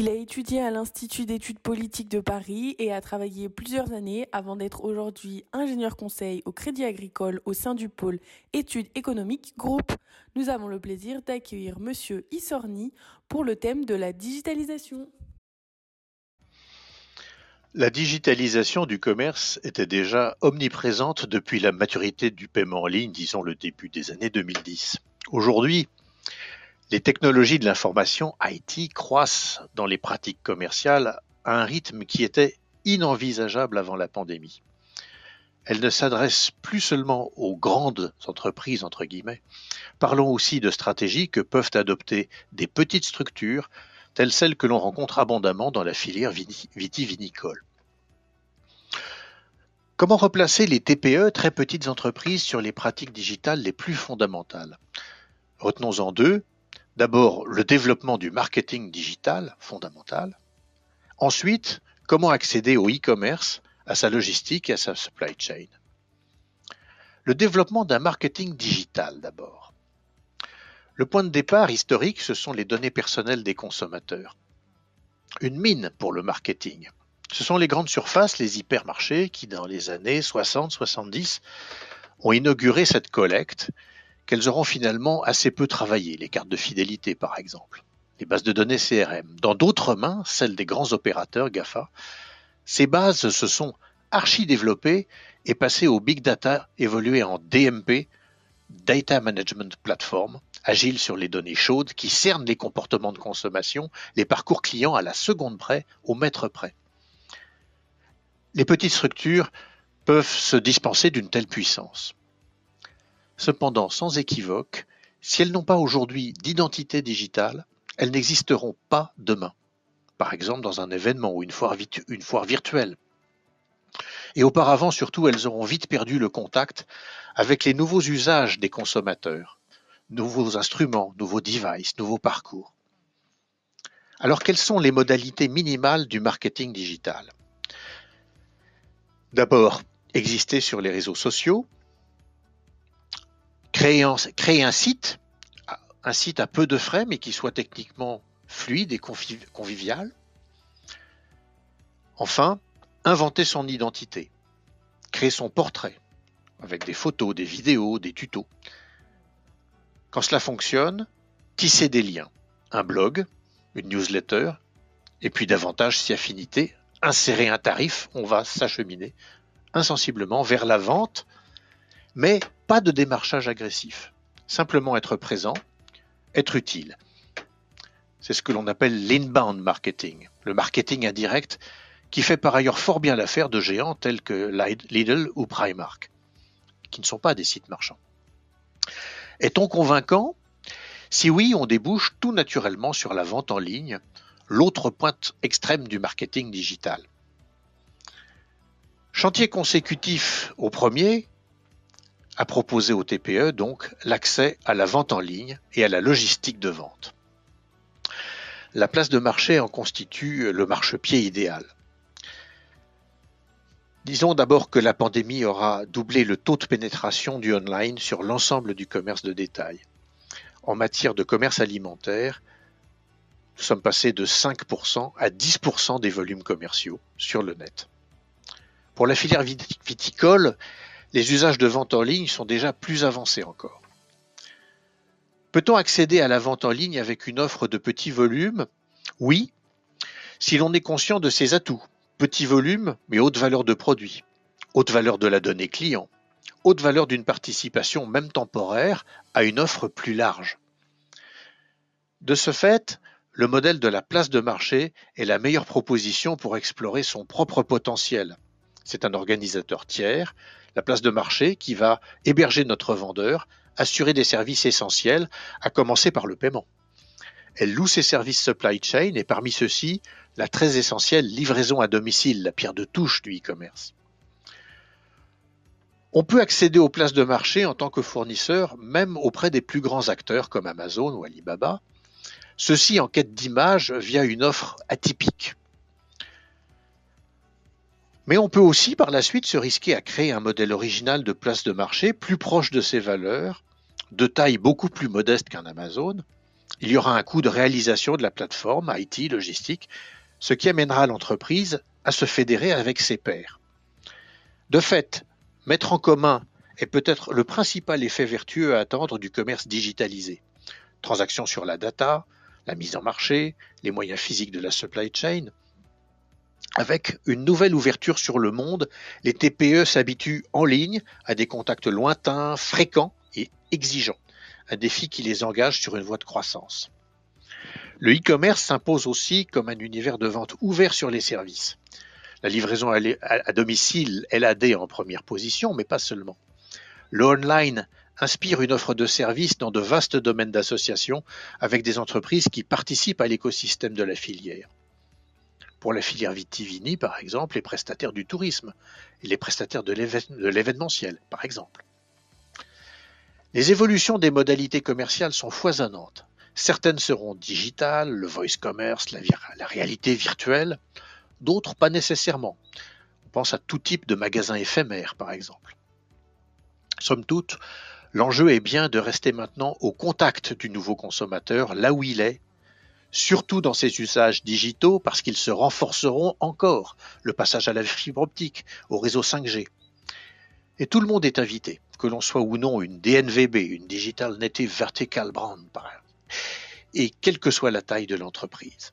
Il a étudié à l'Institut d'études politiques de Paris et a travaillé plusieurs années avant d'être aujourd'hui ingénieur conseil au Crédit Agricole au sein du pôle études économiques groupe. Nous avons le plaisir d'accueillir monsieur Issorni pour le thème de la digitalisation. La digitalisation du commerce était déjà omniprésente depuis la maturité du paiement en ligne, disons le début des années 2010. Aujourd'hui, les technologies de l'information IT croissent dans les pratiques commerciales à un rythme qui était inenvisageable avant la pandémie. Elles ne s'adressent plus seulement aux grandes entreprises, entre guillemets, parlons aussi de stratégies que peuvent adopter des petites structures telles celles que l'on rencontre abondamment dans la filière vitivinicole. Comment replacer les TPE, très petites entreprises, sur les pratiques digitales les plus fondamentales? Retenons-en deux, D'abord, le développement du marketing digital, fondamental. Ensuite, comment accéder au e-commerce, à sa logistique et à sa supply chain. Le développement d'un marketing digital d'abord. Le point de départ historique, ce sont les données personnelles des consommateurs. Une mine pour le marketing. Ce sont les grandes surfaces, les hypermarchés, qui dans les années 60-70 ont inauguré cette collecte qu'elles auront finalement assez peu travaillé, les cartes de fidélité par exemple, les bases de données CRM. Dans d'autres mains, celles des grands opérateurs GAFA, ces bases se sont archi-développées et passées au big data évolué en DMP, Data Management Platform, agile sur les données chaudes qui cernent les comportements de consommation, les parcours clients à la seconde près, au mètre près. Les petites structures peuvent se dispenser d'une telle puissance. Cependant, sans équivoque, si elles n'ont pas aujourd'hui d'identité digitale, elles n'existeront pas demain. Par exemple, dans un événement ou une foire, virtuelle. Et auparavant, surtout, elles auront vite perdu le contact avec les nouveaux usages des consommateurs, nouveaux instruments, nouveaux devices, nouveaux parcours. Alors, quelles sont les modalités minimales du marketing digital? D'abord, exister sur les réseaux sociaux, créer un, site, un site à peu de frais, mais qui soit techniquement fluide et convivial. Enfin, inventer son identité, créer son portrait, avec des photos, des vidéos, des tutos. Quand cela fonctionne, tisser des liens, un blog, une newsletter, et puis davantage si affinité, insérer un tarif, on va s'acheminer insensiblement vers la vente mais pas de démarchage agressif. Simplement être présent, être utile. C'est ce que l'on appelle l'inbound marketing, le marketing indirect, qui fait par ailleurs fort bien l'affaire de géants tels que Lidl ou Primark, qui ne sont pas des sites marchands. Est-on convaincant? Si oui, on débouche tout naturellement sur la vente en ligne, l'autre pointe extrême du marketing digital. Chantier consécutif au premier, à proposer au TPE donc l'accès à la vente en ligne et à la logistique de vente. La place de marché en constitue le marchepied idéal. Disons d'abord que la pandémie aura doublé le taux de pénétration du online sur l'ensemble du commerce de détail. En matière de commerce alimentaire, nous sommes passés de 5% à 10% des volumes commerciaux sur le net. Pour la filière viticole, les usages de vente en ligne sont déjà plus avancés encore. Peut-on accéder à la vente en ligne avec une offre de petit volume? Oui, si l'on est conscient de ses atouts. Petit volume, mais haute valeur de produit, haute valeur de la donnée client, haute valeur d'une participation même temporaire à une offre plus large. De ce fait, le modèle de la place de marché est la meilleure proposition pour explorer son propre potentiel. C'est un organisateur tiers la place de marché qui va héberger notre vendeur, assurer des services essentiels, à commencer par le paiement. Elle loue ses services supply chain et parmi ceux-ci, la très essentielle livraison à domicile, la pierre de touche du e-commerce. On peut accéder aux places de marché en tant que fournisseur même auprès des plus grands acteurs comme Amazon ou Alibaba, ceux-ci en quête d'image via une offre atypique. Mais on peut aussi par la suite se risquer à créer un modèle original de place de marché plus proche de ses valeurs, de taille beaucoup plus modeste qu'un Amazon, Il y aura un coût de réalisation de la plateforme IT logistique, ce qui amènera l'entreprise à se fédérer avec ses pairs. De fait, mettre en commun est peut-être le principal effet vertueux à attendre du commerce digitalisé. Transactions sur la data, la mise en marché, les moyens physiques de la supply chain. Avec une nouvelle ouverture sur le monde, les TPE s'habituent en ligne à des contacts lointains, fréquents et exigeants, un défi qui les engage sur une voie de croissance. Le e-commerce s'impose aussi comme un univers de vente ouvert sur les services. La livraison à domicile, LAD en première position, mais pas seulement. Le online inspire une offre de services dans de vastes domaines d'association avec des entreprises qui participent à l'écosystème de la filière. Pour la filière vitivini, par exemple, les prestataires du tourisme et les prestataires de l'événementiel, par exemple. Les évolutions des modalités commerciales sont foisonnantes. Certaines seront digitales, le voice commerce, la, la réalité virtuelle, d'autres pas nécessairement. On pense à tout type de magasins éphémères, par exemple. Somme toute, l'enjeu est bien de rester maintenant au contact du nouveau consommateur, là où il est, surtout dans ses usages digitaux, parce qu'ils se renforceront encore, le passage à la fibre optique, au réseau 5G. Et tout le monde est invité, que l'on soit ou non une DNVB, une Digital Native Vertical Brand, et quelle que soit la taille de l'entreprise.